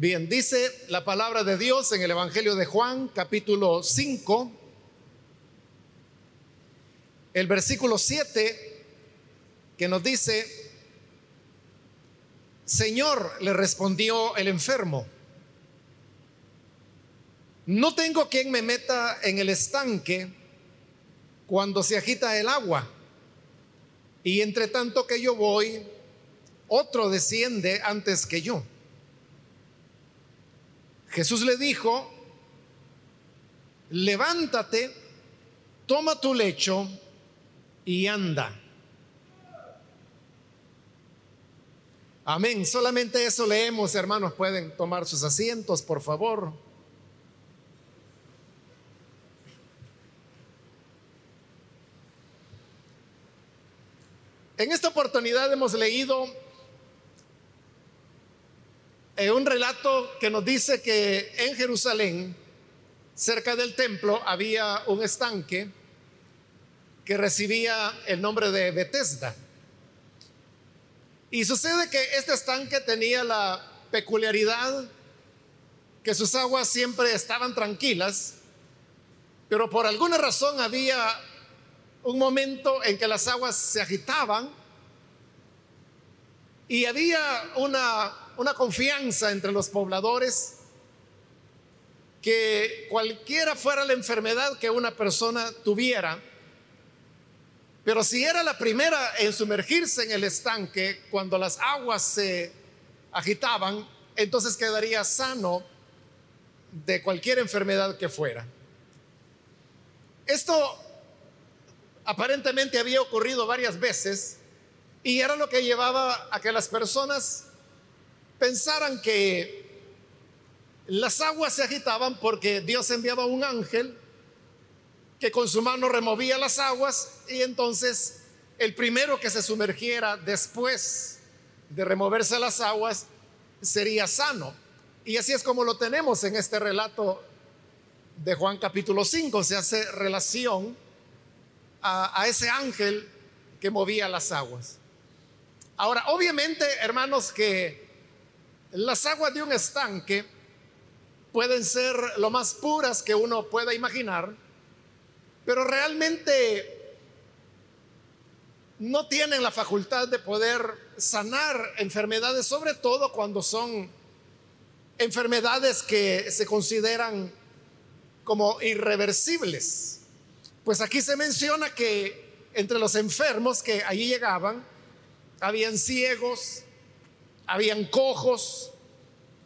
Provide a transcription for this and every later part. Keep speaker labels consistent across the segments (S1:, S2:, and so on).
S1: Bien, dice la palabra de Dios en el Evangelio de Juan, capítulo 5, el versículo 7, que nos dice, Señor, le respondió el enfermo, no tengo quien me meta en el estanque cuando se agita el agua. Y entre tanto que yo voy, otro desciende antes que yo. Jesús le dijo, levántate, toma tu lecho y anda. Amén. Solamente eso leemos, hermanos. Pueden tomar sus asientos, por favor. En esta oportunidad hemos leído eh, un relato que nos dice que en Jerusalén, cerca del templo, había un estanque que recibía el nombre de Bethesda. Y sucede que este estanque tenía la peculiaridad que sus aguas siempre estaban tranquilas, pero por alguna razón había un momento en que las aguas se agitaban y había una, una confianza entre los pobladores que cualquiera fuera la enfermedad que una persona tuviera, pero si era la primera en sumergirse en el estanque cuando las aguas se agitaban, entonces quedaría sano de cualquier enfermedad que fuera. Esto aparentemente había ocurrido varias veces y era lo que llevaba a que las personas pensaran que las aguas se agitaban porque Dios enviaba un ángel que con su mano removía las aguas y entonces el primero que se sumergiera después de removerse las aguas sería sano. Y así es como lo tenemos en este relato de Juan capítulo 5. Se hace relación a, ese ángel que movía las aguas. Ahora, obviamente, hermanos, que las aguas de un estanque pueden ser lo más puras que uno pueda imaginar, pero realmente no tienen la facultad de poder sanar enfermedades, sobre todo cuando son enfermedades que se consideran como irreversibles. Pues aquí se menciona que entre los enfermos que allí llegaban, habían ciegos, habían cojos,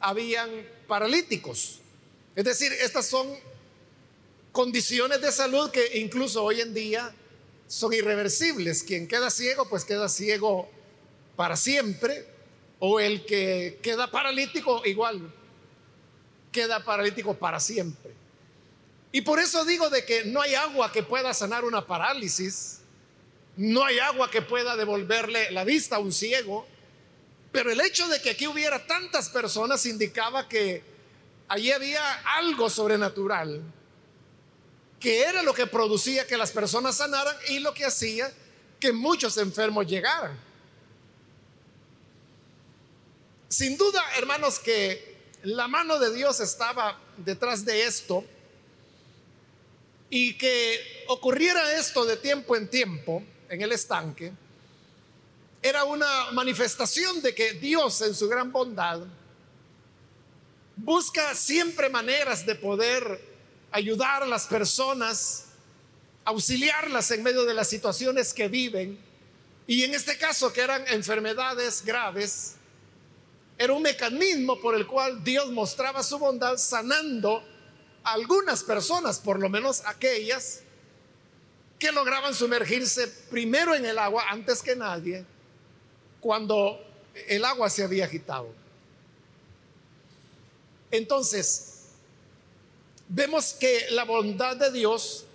S1: habían paralíticos. Es decir, estas son condiciones de salud que incluso hoy en día son irreversibles. Quien queda ciego, pues queda ciego para siempre. O el que queda paralítico, igual, queda paralítico para siempre. Y por eso digo de que no hay agua que pueda sanar una parálisis, no hay agua que pueda devolverle la vista a un ciego, pero el hecho de que aquí hubiera tantas personas indicaba que allí había algo sobrenatural, que era lo que producía que las personas sanaran y lo que hacía que muchos enfermos llegaran. Sin duda, hermanos, que la mano de Dios estaba detrás de esto y que ocurriera esto de tiempo en tiempo en el estanque, era una manifestación de que Dios en su gran bondad busca siempre maneras de poder ayudar a las personas, auxiliarlas en medio de las situaciones que viven. Y en este caso, que eran enfermedades graves, era un mecanismo por el cual Dios mostraba su bondad sanando algunas personas, por lo menos aquellas, que lograban sumergirse primero en el agua antes que nadie, cuando el agua se había agitado. Entonces, vemos que la bondad de Dios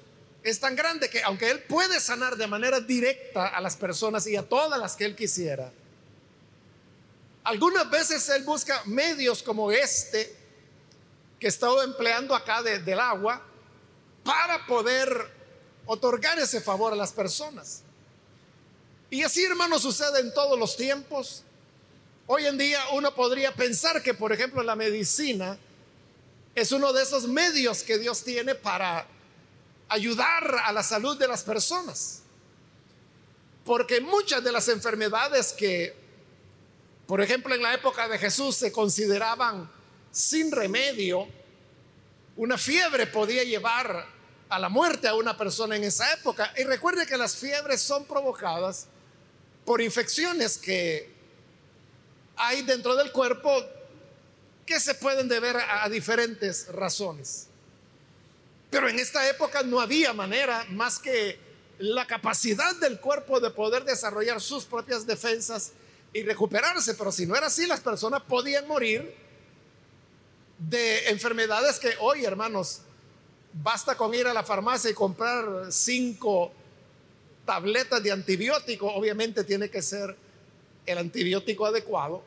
S1: es tan grande que aunque Él puede sanar de manera directa a las personas y a todas las que Él quisiera, algunas veces Él busca medios como este que estado empleando acá del agua para poder otorgar ese favor a las personas. Y así, hermanos, sucede en todos los tiempos. Hoy en día uno podría pensar que, por ejemplo, la medicina es uno de esos medios que Dios tiene para ayudar a la salud de las personas. Porque muchas de las enfermedades que, por ejemplo, en la época de Jesús se consideraban sin remedio, una fiebre podía llevar a la muerte a una persona en esa época. Y recuerde que las fiebres son provocadas por infecciones que hay dentro del cuerpo que se pueden deber a, diferentes razones. Pero en esta época no había manera más que la capacidad del cuerpo de poder desarrollar sus propias defensas y recuperarse. Pero si no era así, las personas podían morir de enfermedades que hoy, hermanos, basta con ir a la farmacia y comprar cinco tabletas de antibiótico. Obviamente tiene que ser el antibiótico adecuado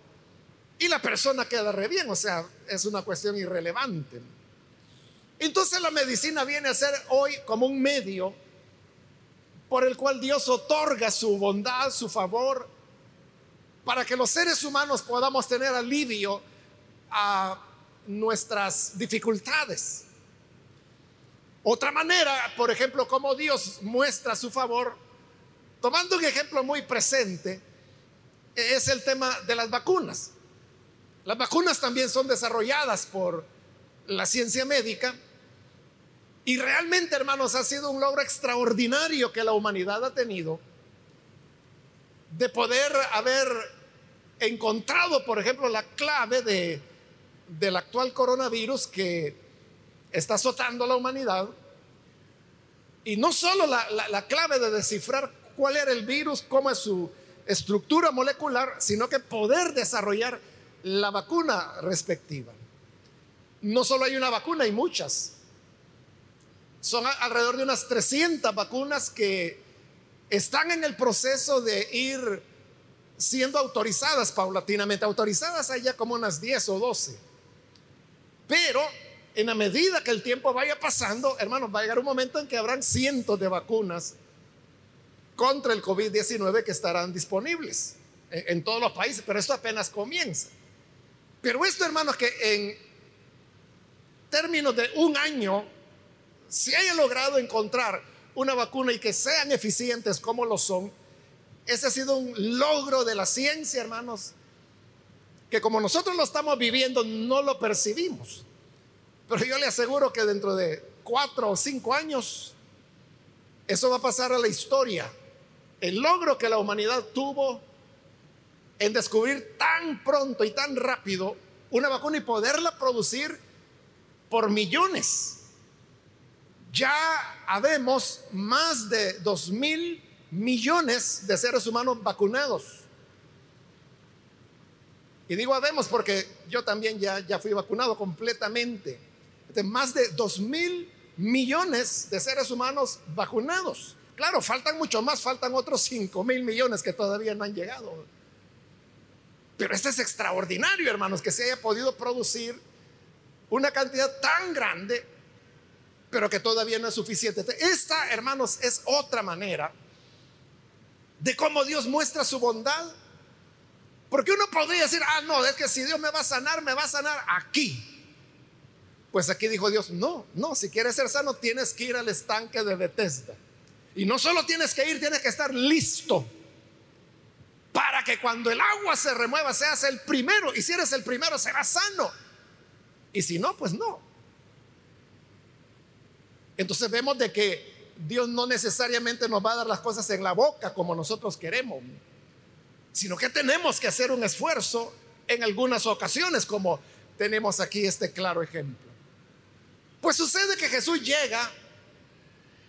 S1: y la persona queda re bien, o sea, es una cuestión irrelevante. Entonces la medicina viene a ser hoy como un medio por el cual Dios otorga su bondad, su favor, para que los seres humanos podamos tener alivio a nuestras dificultades. Otra manera, por ejemplo, como Dios muestra su favor, tomando un ejemplo muy presente, es el tema de las vacunas. Las vacunas también son desarrolladas por la ciencia médica y realmente, hermanos, ha sido un logro extraordinario que la humanidad ha tenido de poder haber encontrado, por ejemplo, la clave de, del actual coronavirus que está azotando a la humanidad. Y no solo la, la clave de descifrar cuál era el virus, cómo es su estructura molecular, sino que poder desarrollar la vacuna respectiva. No solo hay una vacuna, hay muchas. Son alrededor de unas 300 vacunas que están en el proceso de ir siendo autorizadas paulatinamente. Autorizadas hay ya como unas 10 o 12. Pero en la medida que el tiempo vaya pasando, hermanos, va a llegar un momento en que habrán cientos de vacunas contra el COVID-19 que estarán disponibles en todos los países, pero esto apenas comienza. Pero esto, hermanos, que en términos de un año se haya logrado encontrar una vacuna y que sean eficientes como lo son, ese ha sido un logro de la ciencia, hermanos, que como nosotros lo estamos viviendo no lo percibimos. Pero yo le aseguro que dentro de cuatro o cinco años, eso va a pasar a la historia. El logro que la humanidad tuvo en descubrir tan pronto y tan rápido una vacuna y poderla producir por millones. Ya habemos más de dos mil millones de seres humanos vacunados. Y digo habemos porque yo también ya, ya fui vacunado completamente. De más de dos mil millones de seres humanos vacunados. Claro, faltan mucho más, faltan otros cinco mil millones que todavía no han llegado. Pero esto es extraordinario, hermanos, que se haya podido producir una cantidad tan grande, pero que todavía no es suficiente. Esta, hermanos, es otra manera de cómo Dios muestra su bondad. Porque uno podría decir, ah, no, es que si Dios me va a sanar, me va a sanar aquí. Pues aquí dijo Dios, no, no, si quieres ser sano tienes que ir al estanque de Bethesda. Y no solo tienes que ir, tienes que estar listo para que cuando el agua se remueva seas el primero. Y si eres el primero, serás sano. Y si no, pues no. Entonces vemos de que Dios no necesariamente nos va a dar las cosas en la boca como nosotros queremos, sino que tenemos que hacer un esfuerzo en algunas ocasiones, como tenemos aquí este claro ejemplo. Pues sucede que Jesús llega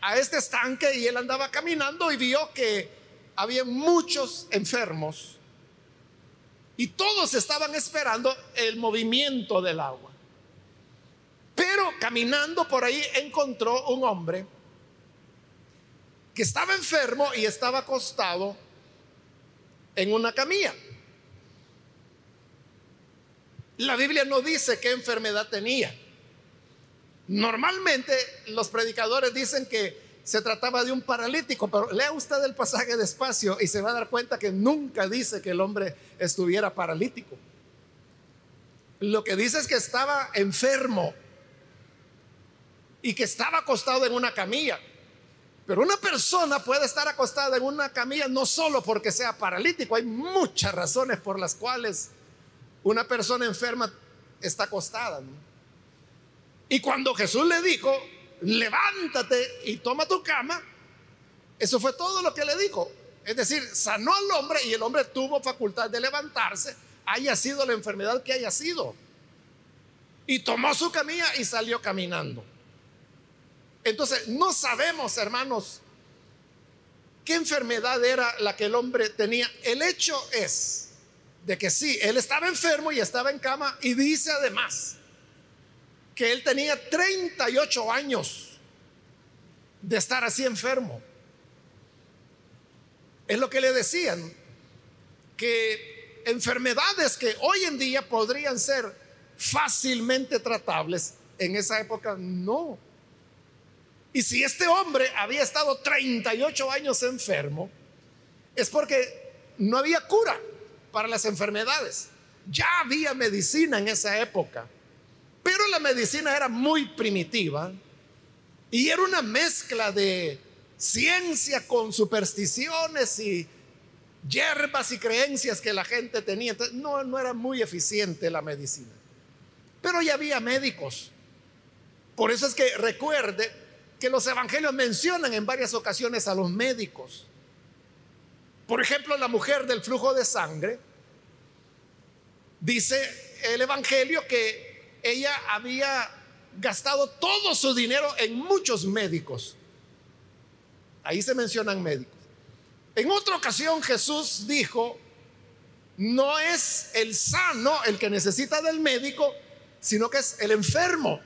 S1: a este estanque y él andaba caminando y vio que había muchos enfermos y todos estaban esperando el movimiento del agua. Pero caminando por ahí encontró un hombre que estaba enfermo y estaba acostado en una camilla. La Biblia no dice qué enfermedad tenía. Normalmente los predicadores dicen que se trataba de un paralítico, pero lea usted el pasaje despacio y se va a dar cuenta que nunca dice que el hombre estuviera paralítico. Lo que dice es que estaba enfermo y que estaba acostado en una camilla. Pero una persona puede estar acostada en una camilla no solo porque sea paralítico, hay muchas razones por las cuales una persona enferma está acostada. Y cuando Jesús le dijo, levántate y toma tu cama, eso fue todo lo que le dijo. Es decir, sanó al hombre y el hombre tuvo facultad de levantarse, haya sido la enfermedad que haya sido. Y tomó su camilla y salió caminando. Entonces, no sabemos, hermanos, qué enfermedad era la que el hombre tenía. El hecho es de que sí, él estaba enfermo y estaba en cama y dice además que él tenía 38 años de estar así enfermo. Es lo que le decían, que enfermedades que hoy en día podrían ser fácilmente tratables, en esa época no. Y si este hombre había estado 38 años enfermo, es porque no había cura para las enfermedades. Ya había medicina en esa época, pero la medicina era muy primitiva y era una mezcla de ciencia con supersticiones y hierbas y creencias que la gente tenía. Entonces, no, no era muy eficiente la medicina. Pero ya había médicos. Por eso es que recuerde que los evangelios mencionan en varias ocasiones a los médicos. Por ejemplo, la mujer del flujo de sangre, dice el evangelio que ella había gastado todo su dinero en muchos médicos. Ahí se mencionan médicos. En otra ocasión Jesús dijo, no es el sano el que necesita del médico, sino que es el enfermo.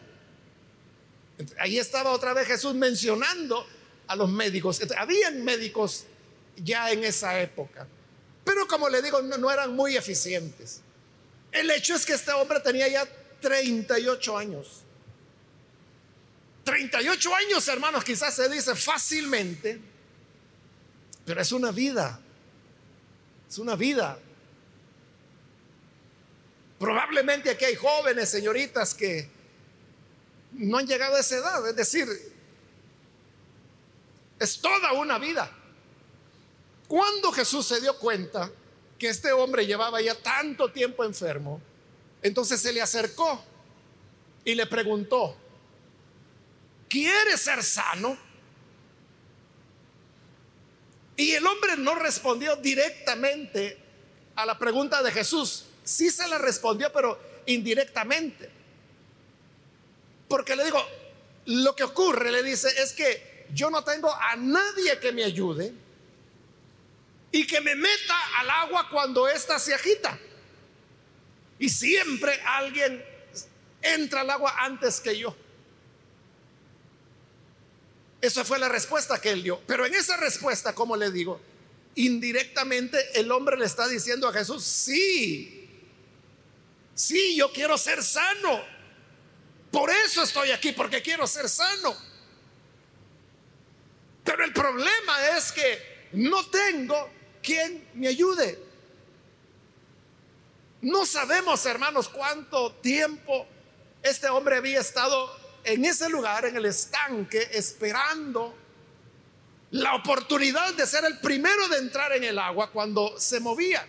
S1: Ahí estaba otra vez Jesús mencionando a los médicos. Habían médicos ya en esa época, pero como le digo, no, eran muy eficientes. El hecho es que este hombre tenía ya 38 años. 38 años, hermanos, quizás se dice fácilmente, pero es una vida. Es una vida. Probablemente aquí hay jóvenes, señoritas, que no han llegado a esa edad. Es decir, es toda una vida. Cuando Jesús se dio cuenta que este hombre llevaba ya tanto tiempo enfermo, entonces se le acercó y le preguntó, ¿quieres ser sano? Y el hombre no respondió directamente a la pregunta de Jesús. Sí se la respondió, pero indirectamente. Porque le digo, lo que ocurre, le dice, es que yo no tengo a nadie que me ayude y que me meta al agua cuando ésta se agita. Y siempre alguien entra al agua antes que yo. Esa fue la respuesta que él dio. Pero en esa respuesta, como le digo, indirectamente el hombre le está diciendo a Jesús, sí, sí, yo quiero ser sano. Por eso estoy aquí, porque quiero ser sano. Pero el problema es que no tengo quien me ayude. No sabemos, hermanos, cuánto tiempo este hombre había estado en ese lugar, en el estanque, esperando la oportunidad de ser el primero de entrar en el agua cuando se movía.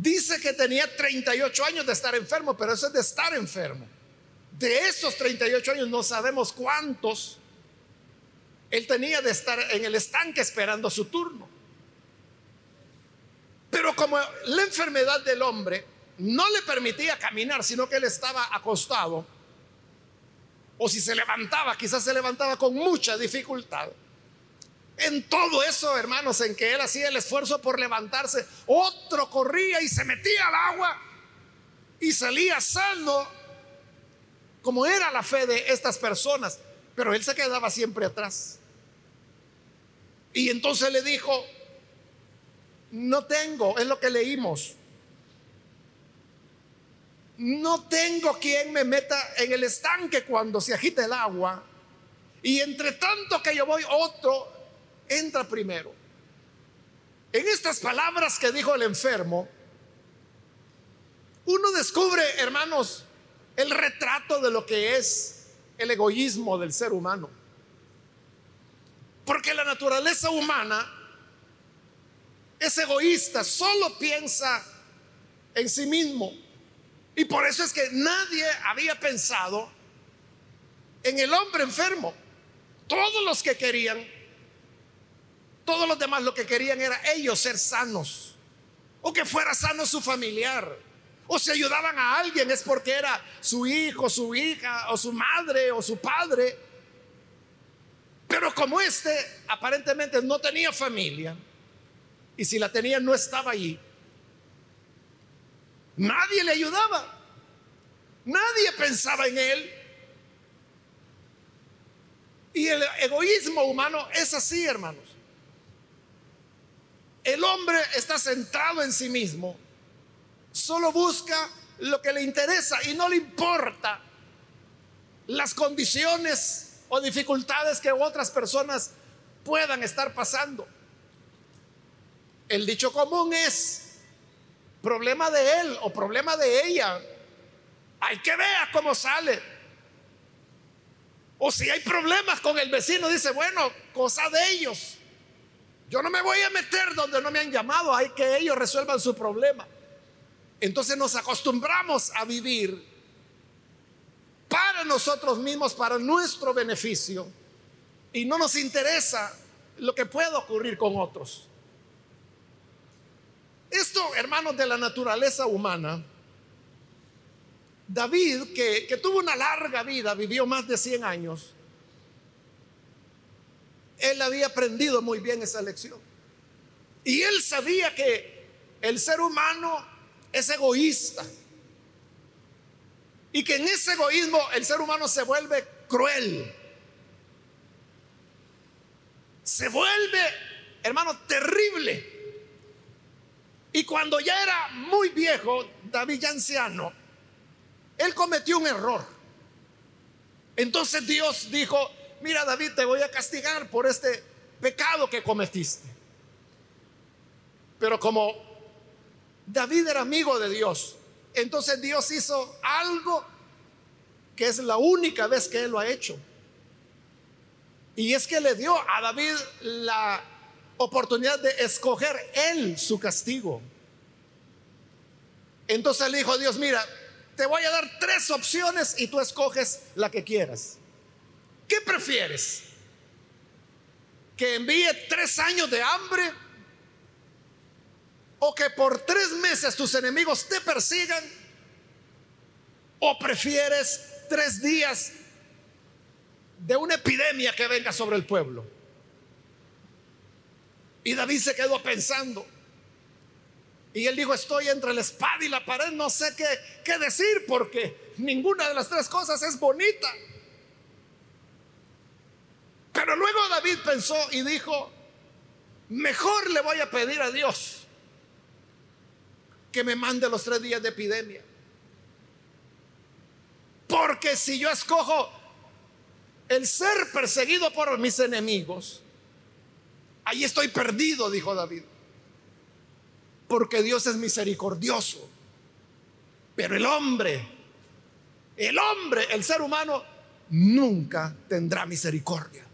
S1: Dice que tenía 38 años de estar enfermo, pero eso es de estar enfermo. De esos 38 años no sabemos cuántos él tenía de estar en el estanque esperando su turno. Como la enfermedad del hombre no le permitía caminar, sino que él estaba acostado, o si se levantaba, quizás se levantaba con mucha dificultad. En todo eso, hermanos, en que él hacía el esfuerzo por levantarse, otro corría y se metía al agua y salía sano, como era la fe de estas personas, pero él se quedaba siempre atrás. Y entonces le dijo, no tengo, es lo que leímos, no tengo quien me meta en el estanque cuando se agita el agua. Y entre tanto que yo voy, otro entra primero. En estas palabras que dijo el enfermo, uno descubre, hermanos, el retrato de lo que es el egoísmo del ser humano. Porque la naturaleza humana es egoísta, solo piensa en sí mismo. Y por eso es que nadie había pensado en el hombre enfermo. Todos los que querían, todos los demás lo que querían era ellos ser sanos. O que fuera sano su familiar. O si ayudaban a alguien es porque era su hijo, su hija, o su madre, o su padre. Pero como este aparentemente no tenía familia, y si la tenía no estaba allí, Nadie le ayudaba. Nadie pensaba en él. Y el egoísmo humano es así, hermanos. El hombre está centrado en sí mismo. Solo busca lo que le interesa y no le importa las condiciones o dificultades que otras personas puedan estar pasando. El dicho común es, problema de él o problema de ella. Hay que ver cómo sale. O si hay problemas con el vecino, dice, bueno, cosa de ellos. Yo no me voy a meter donde no me han llamado, hay que ellos resuelvan su problema. Entonces nos acostumbramos a vivir para nosotros mismos, para nuestro beneficio, y no nos interesa lo que pueda ocurrir con otros. Esto, hermanos, de la naturaleza humana, David, que, tuvo una larga vida, vivió más de 100 años, él había aprendido muy bien esa lección. Y él sabía que el ser humano es egoísta. Y que en ese egoísmo el ser humano se vuelve cruel. Se vuelve, hermano, terrible. Y cuando ya era muy viejo, David ya anciano, él cometió un error. Entonces Dios dijo, mira David, te voy a castigar por este pecado que cometiste. Pero como David era amigo de Dios, entonces Dios hizo algo que es la única vez que él lo ha hecho. Y es que le dio a David la oportunidad de escoger él su castigo. Entonces le dijo Dios, mira, te voy a dar tres opciones y tú escoges la que quieras. ¿Qué prefieres? ¿Que envíe tres años de hambre? ¿O que por tres meses tus enemigos te persigan? ¿O prefieres tres días de una epidemia que venga sobre el pueblo? Y David se quedó pensando. Y él dijo, estoy entre la espada y la pared, no sé qué, qué decir porque ninguna de las tres cosas es bonita. Pero luego David pensó y dijo, mejor le voy a pedir a Dios que me mande los tres días de epidemia. Porque si yo escojo el ser perseguido por mis enemigos, Ahí estoy perdido, dijo David. Porque Dios es misericordioso. Pero el hombre, el hombre, el ser humano, nunca tendrá misericordia.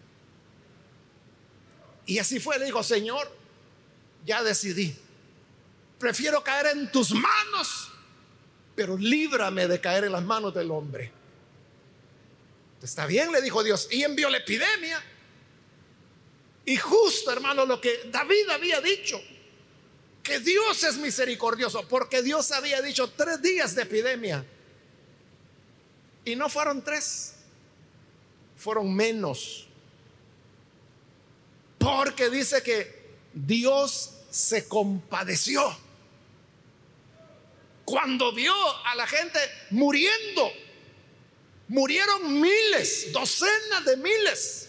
S1: Y así fue, le dijo, Señor, ya decidí. Prefiero caer en tus manos, pero líbrame de caer en las manos del hombre. Está bien, le dijo Dios. Y envió la epidemia. Y justo, hermano, lo que David había dicho, que Dios es misericordioso, porque Dios había dicho tres días de epidemia. Y no fueron tres, fueron menos. Porque dice que Dios se compadeció cuando vio a la gente muriendo. Murieron miles, docenas de miles.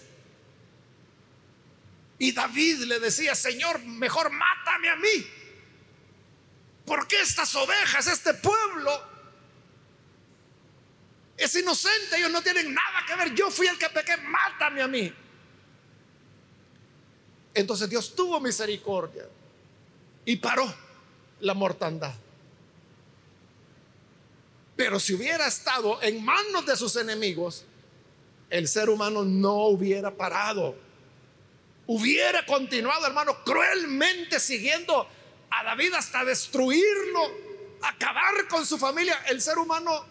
S1: Y David le decía, Señor, mejor mátame a mí. Porque estas ovejas, este pueblo, es inocente, ellos no tienen nada que ver, yo fui el que pequé, mátame a mí. Entonces Dios tuvo misericordia y paró la mortandad. Pero si hubiera estado en manos de sus enemigos, el ser humano no hubiera parado. Hubiera continuado, hermano, cruelmente siguiendo a David hasta destruirlo, acabar con su familia. El ser humano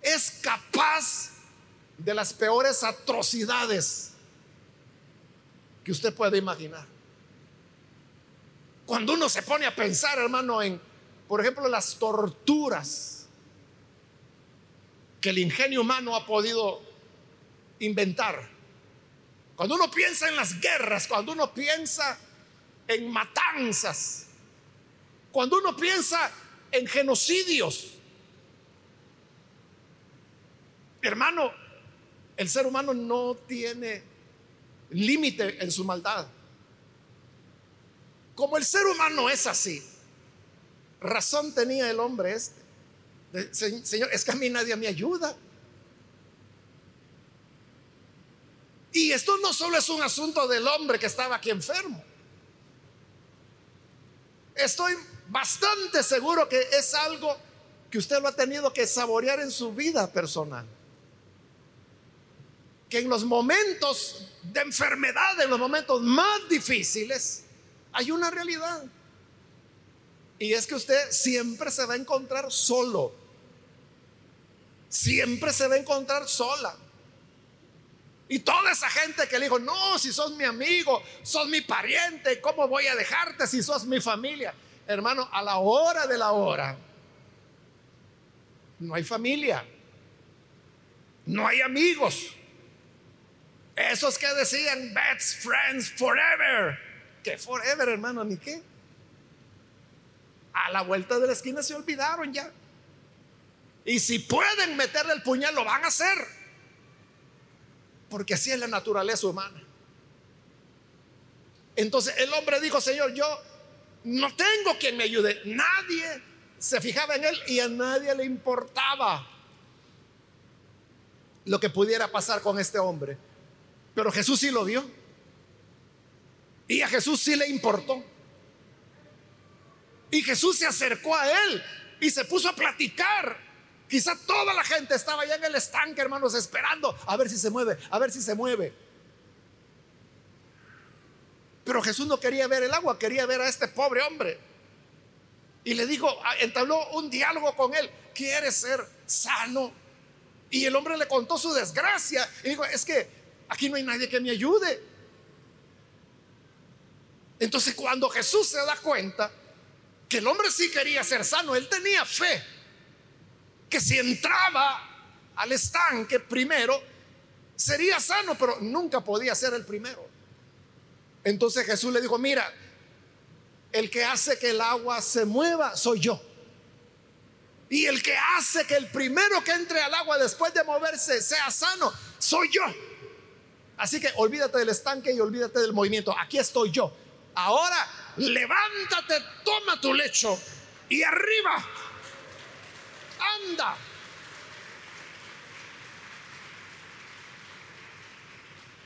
S1: es capaz de las peores atrocidades que usted puede imaginar. Cuando uno se pone a pensar, hermano, en, por ejemplo, las torturas que el ingenio humano ha podido inventar. Cuando uno piensa en las guerras, cuando uno piensa en matanzas, cuando uno piensa en genocidios, hermano, el ser humano no tiene límite en su maldad. Como el ser humano es así, razón tenía el hombre este. Señor, es que a mí nadie me ayuda. Y esto no solo es un asunto del hombre que estaba aquí enfermo. Estoy bastante seguro que es algo que usted lo ha tenido que saborear en su vida personal. Que en los momentos de enfermedad, en los momentos más difíciles, hay una realidad. Y es que usted siempre se va a encontrar solo. Siempre se va a encontrar sola. Y toda esa gente que le dijo, no, si sos mi amigo, sos mi pariente, ¿cómo voy a dejarte si sos mi familia? Hermano, a la hora de la hora, no hay familia, no hay amigos. Esos que decían, best friends forever que forever, hermano, ni qué. A la vuelta de la esquina se olvidaron ya. Y si pueden meterle el puñal, lo van a hacer. Porque así es la naturaleza humana. Entonces el hombre dijo, Señor, yo no tengo quien me ayude. Nadie se fijaba en él y a nadie le importaba lo que pudiera pasar con este hombre. Pero Jesús sí lo vio. Y a Jesús sí le importó. Y Jesús se acercó a él y se puso a platicar. Quizá toda la gente estaba allá en el estanque, hermanos, esperando a ver si se mueve, a ver si se mueve. Pero Jesús no quería ver el agua, quería ver a este pobre hombre. Y le dijo, entabló un diálogo con él, quiere ser sano. Y el hombre le contó su desgracia. Y dijo, es que aquí no hay nadie que me ayude. Entonces cuando Jesús se da cuenta que el hombre sí quería ser sano, él tenía fe, que si entraba al estanque primero, sería sano, pero nunca podía ser el primero. Entonces Jesús le dijo, mira, el que hace que el agua se mueva soy yo. Y el que hace que el primero que entre al agua después de moverse sea sano, soy yo. Así que olvídate del estanque y olvídate del movimiento. Aquí estoy yo. Ahora levántate, toma tu lecho y arriba, anda.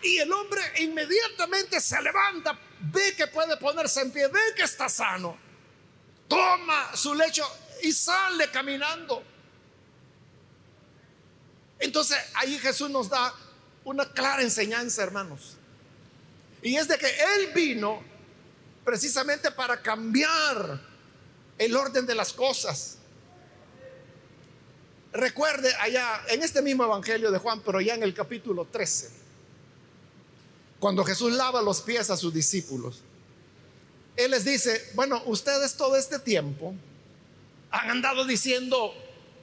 S1: Y el hombre inmediatamente se levanta, ve que puede ponerse en pie, ve que está sano, toma su lecho y sale caminando. Entonces ahí Jesús nos da una clara enseñanza, hermanos. Y es de que Él vino precisamente para cambiar el orden de las cosas. Recuerde allá en este mismo Evangelio de Juan, pero ya en el capítulo 13, cuando Jesús lava los pies a sus discípulos, Él les dice, bueno, ustedes todo este tiempo han andado diciendo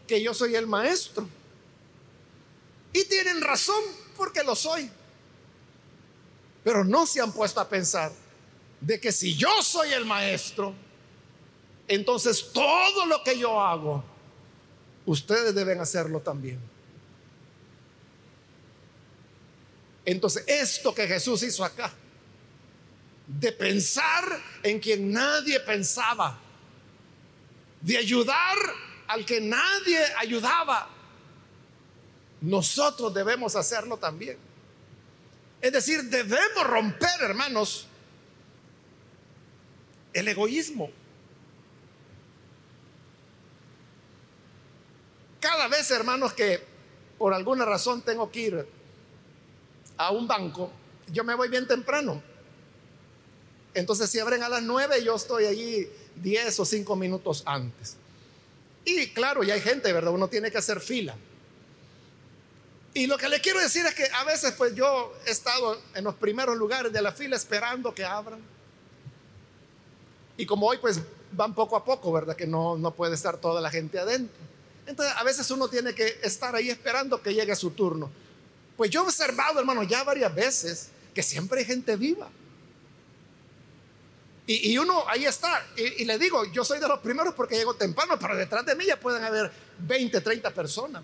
S1: que yo soy el maestro. Y tienen razón porque lo soy. Pero no se han puesto a pensar de que si yo soy el maestro, entonces todo lo que yo hago, ustedes deben hacerlo también. Entonces, esto que Jesús hizo acá, de pensar en quien nadie pensaba, de ayudar al que nadie ayudaba, nosotros debemos hacerlo también. Es decir, debemos romper, hermanos, el egoísmo. Cada vez, hermanos, que por alguna razón tengo que ir a un banco, yo me voy bien temprano. Entonces, si abren a las nueve, yo estoy allí diez o cinco minutos antes. Y claro, ya hay gente, ¿verdad? Uno tiene que hacer fila. Y lo que le quiero decir es que a veces, pues yo he estado en los primeros lugares de la fila esperando que abran. Y como hoy, pues van poco a poco, ¿verdad? Que no, no puede estar toda la gente adentro. Entonces, a veces uno tiene que estar ahí esperando que llegue su turno. Pues yo he observado, hermano, ya varias veces que siempre hay gente viva. Y, uno ahí está. Y, le digo, yo soy de los primeros porque llego temprano, pero detrás de mí ya pueden haber 20, 30 personas.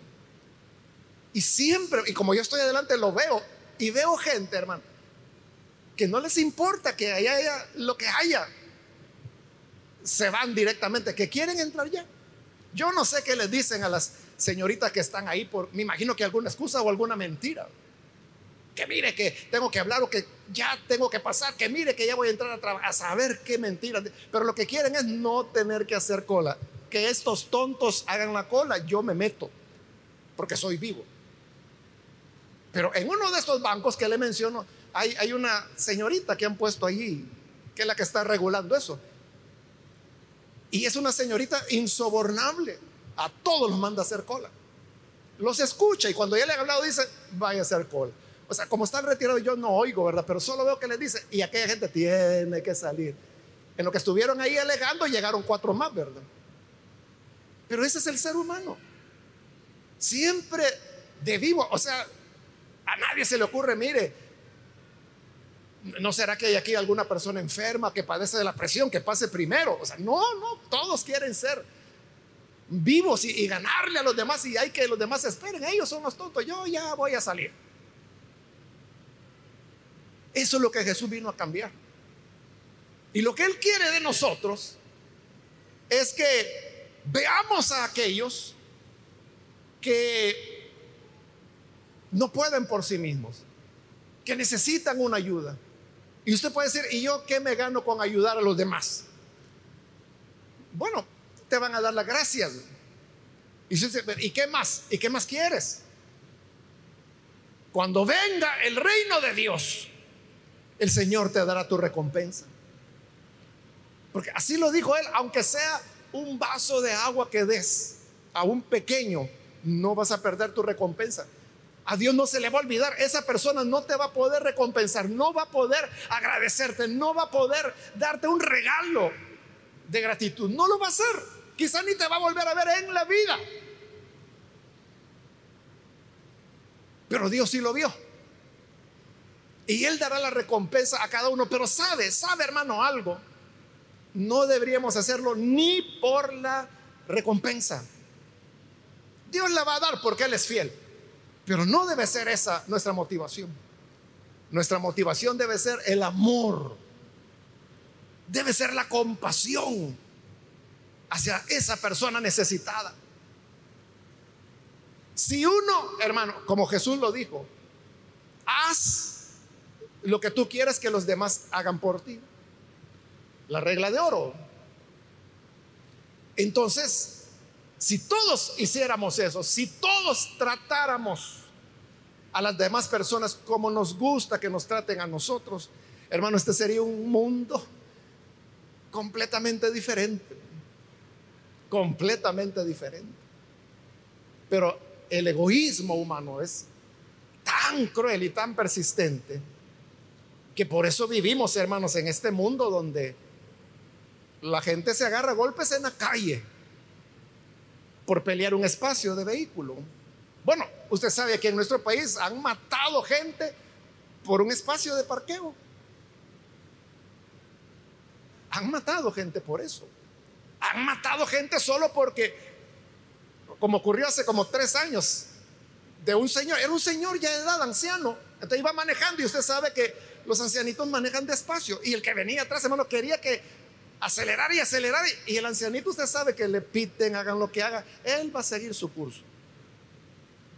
S1: Y siempre, y como yo estoy adelante, lo veo. Y veo gente, hermano, que no les importa que haya lo que haya. Se van directamente, que quieren entrar ya. Yo no sé qué les dicen a las señoritas que están ahí por, me imagino que alguna excusa o alguna mentira. Que mire que tengo que hablar o que ya tengo que pasar, que mire que ya voy a entrar a trabajar, a saber qué mentira. Pero lo que quieren es no tener que hacer cola. Que estos tontos hagan la cola, yo me meto, porque soy vivo. Pero en uno de estos bancos que le menciono, hay, hay una señorita que han puesto allí, que es la que está regulando eso. Y es una señorita insobornable. A todos los manda a hacer cola. Los escucha y cuando ya le ha hablado dice, vaya a hacer cola. O sea, como están retirados yo no oigo, ¿verdad? Pero solo veo que le dice, y aquella gente tiene que salir. En lo que estuvieron ahí alegando llegaron cuatro más, ¿verdad? Pero ese es el ser humano. Siempre de vivo. O sea, a nadie se le ocurre, mire, ¿No será que hay aquí alguna persona enferma que padece de la presión que pase primero? O sea, no, no, todos quieren ser vivos y, ganarle a los demás y hay que los demás esperen. Ellos son los tontos, yo ya voy a salir. Eso es lo que Jesús vino a cambiar. Y lo que Él quiere de nosotros es que veamos a aquellos que no pueden por sí mismos, que necesitan una ayuda y usted puede decir, ¿y yo qué me gano con ayudar a los demás? Bueno, te van a dar las gracias. Y, ¿y qué más? ¿Y qué más quieres? Cuando venga el reino de Dios, el Señor te dará tu recompensa. Porque así lo dijo él, aunque sea un vaso de agua que des a un pequeño, no vas a perder tu recompensa. A Dios no se le va a olvidar. Esa persona no te va a poder recompensar, no va a poder agradecerte, no va a poder darte un regalo de gratitud. No lo va a hacer. Quizá ni te va a volver a ver en la vida. Pero Dios sí lo vio. Y Él dará la recompensa a cada uno. Pero sabe, sabe hermano algo. No deberíamos hacerlo ni por la recompensa. Dios la va a dar porque Él es fiel. Pero no debe ser esa nuestra motivación. Nuestra motivación debe ser el amor. Debe ser la compasión hacia esa persona necesitada. Si uno, hermano, como Jesús lo dijo, haz lo que tú quieres que los demás hagan por ti. La regla de oro. Entonces, si todos hiciéramos eso, si todos tratáramos a las demás personas como nos gusta que nos traten a nosotros, hermano, este sería un mundo completamente diferente. Completamente diferente. Pero el egoísmo humano es tan cruel y tan persistente que por eso vivimos, hermanos, en este mundo donde la gente se agarra golpes en la calle por pelear un espacio de vehículo. Bueno, usted sabe que en nuestro país han matado gente por un espacio de parqueo. Han matado gente por eso. Han matado gente solo porque, como ocurrió hace como tres años, de un señor, era un señor ya de edad, anciano, entonces iba manejando y usted sabe que los ancianitos manejan despacio y el que venía atrás, hermano, quería que acelerar y acelerar. Y el ancianito, usted sabe que le piten, hagan lo que haga, él va a seguir su curso.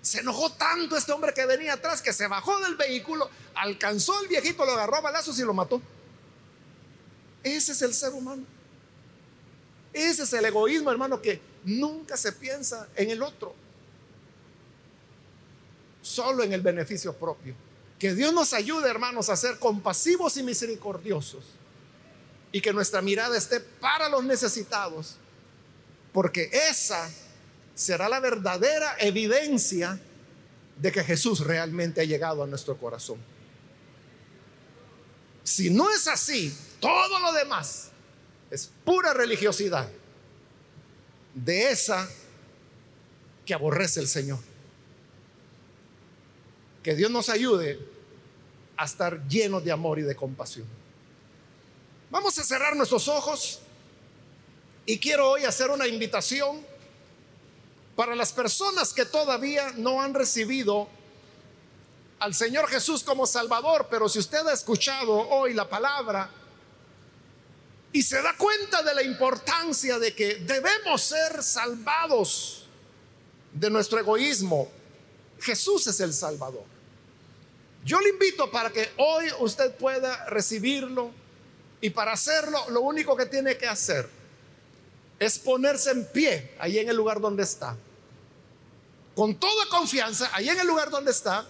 S1: Se enojó tanto este hombre que venía atrás que se bajó del vehículo, alcanzó al viejito, lo agarró a balazos y lo mató. Ese es el ser humano. Ese es el egoísmo, hermano, que nunca se piensa en el otro, solo en el beneficio propio. Que Dios nos ayude, hermanos, a ser compasivos y misericordiosos y que nuestra mirada esté para los necesitados, porque esa será la verdadera evidencia de que Jesús realmente ha llegado a nuestro corazón. Si no es así, todo lo demás es pura religiosidad de esa que aborrece el Señor. Que Dios nos ayude a estar llenos de amor y de compasión. Vamos a cerrar nuestros ojos y quiero hoy hacer una invitación para las personas que todavía no han recibido al Señor Jesús como Salvador, pero si usted ha escuchado hoy la palabra y se da cuenta de la importancia de que debemos ser salvados de nuestro egoísmo, Jesús es el Salvador. Yo le invito para que hoy usted pueda recibirlo y para hacerlo lo único que tiene que hacer es ponerse en pie ahí en el lugar donde está. Con toda confianza, ahí en el lugar donde está,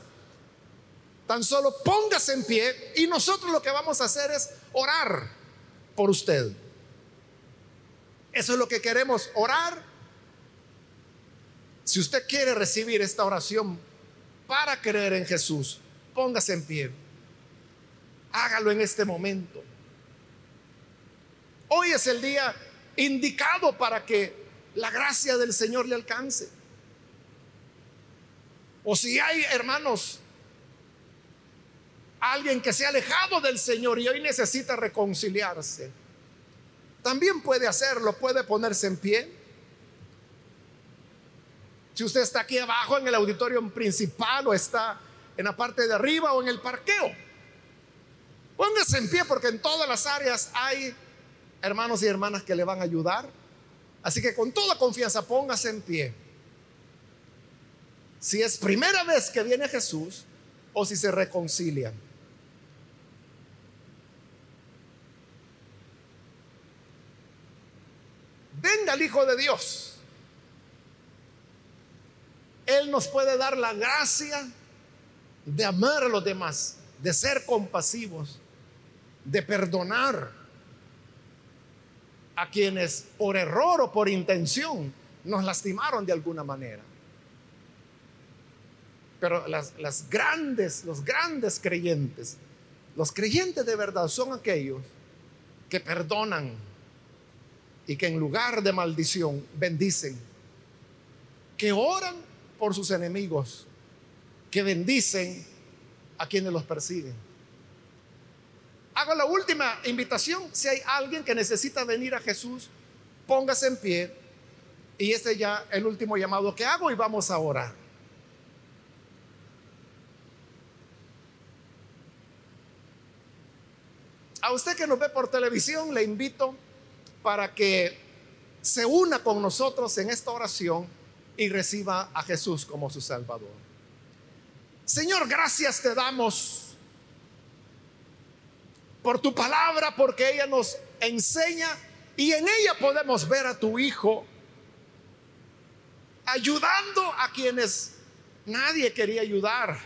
S1: tan solo póngase en pie y nosotros lo que vamos a hacer es orar por usted. Eso es lo que queremos, orar. Si usted quiere recibir esta oración para creer en Jesús, póngase en pie. Hágalo en este momento. Hoy es el día indicado para que la gracia del Señor le alcance. O si hay hermanos, alguien que se ha alejado del Señor y hoy necesita reconciliarse, también puede hacerlo, puede ponerse en pie. Si usted está aquí abajo en el auditorio principal o está en la parte de arriba o en el parqueo, póngase en pie porque en todas las áreas hay hermanos y hermanas que le van a ayudar. Así que con toda confianza póngase en pie. Si es primera vez que viene Jesús o si se reconcilian. Venga el Hijo de Dios. Él nos puede dar la gracia de amar a los demás, de ser compasivos, de perdonar a quienes por error o por intención nos lastimaron de alguna manera. Pero las, las, grandes, los grandes creyentes, los creyentes de verdad son aquellos que perdonan y que en lugar de maldición bendicen, que oran por sus enemigos, que bendicen a quienes los persiguen. Hago la última invitación. Si hay alguien que necesita venir a Jesús, póngase en pie. Y este ya el último llamado que hago y vamos a orar. A usted que nos ve por televisión, le invito para que se una con nosotros en esta oración y reciba a Jesús como su Salvador. Señor, gracias te damos por tu palabra, porque ella nos enseña y en ella podemos ver a tu Hijo ayudando a quienes nadie quería ayudar,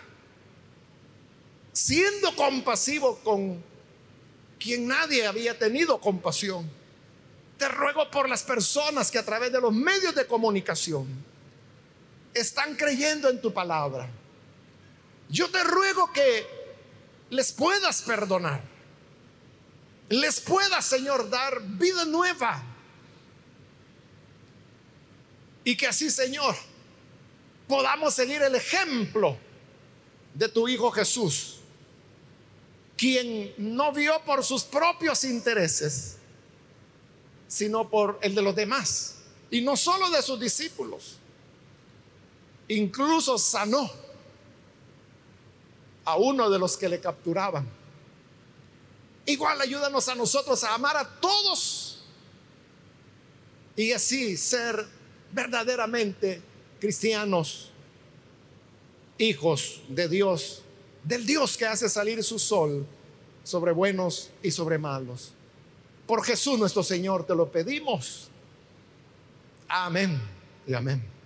S1: siendo compasivo con quien nadie había tenido compasión. Te ruego por las personas que a través de los medios de comunicación están creyendo en tu palabra. Yo te ruego que les puedas perdonar les pueda, Señor, dar vida nueva. Y que así, Señor, podamos seguir el ejemplo de tu Hijo Jesús, quien no vio por sus propios intereses, sino por el de los demás, y no solo de sus discípulos. Incluso sanó a uno de los que le capturaban Igual ayúdanos a nosotros a amar a todos y así ser verdaderamente cristianos hijos de Dios, del Dios que hace salir su sol sobre buenos y sobre malos. Por Jesús nuestro Señor te lo pedimos. Amén y amén.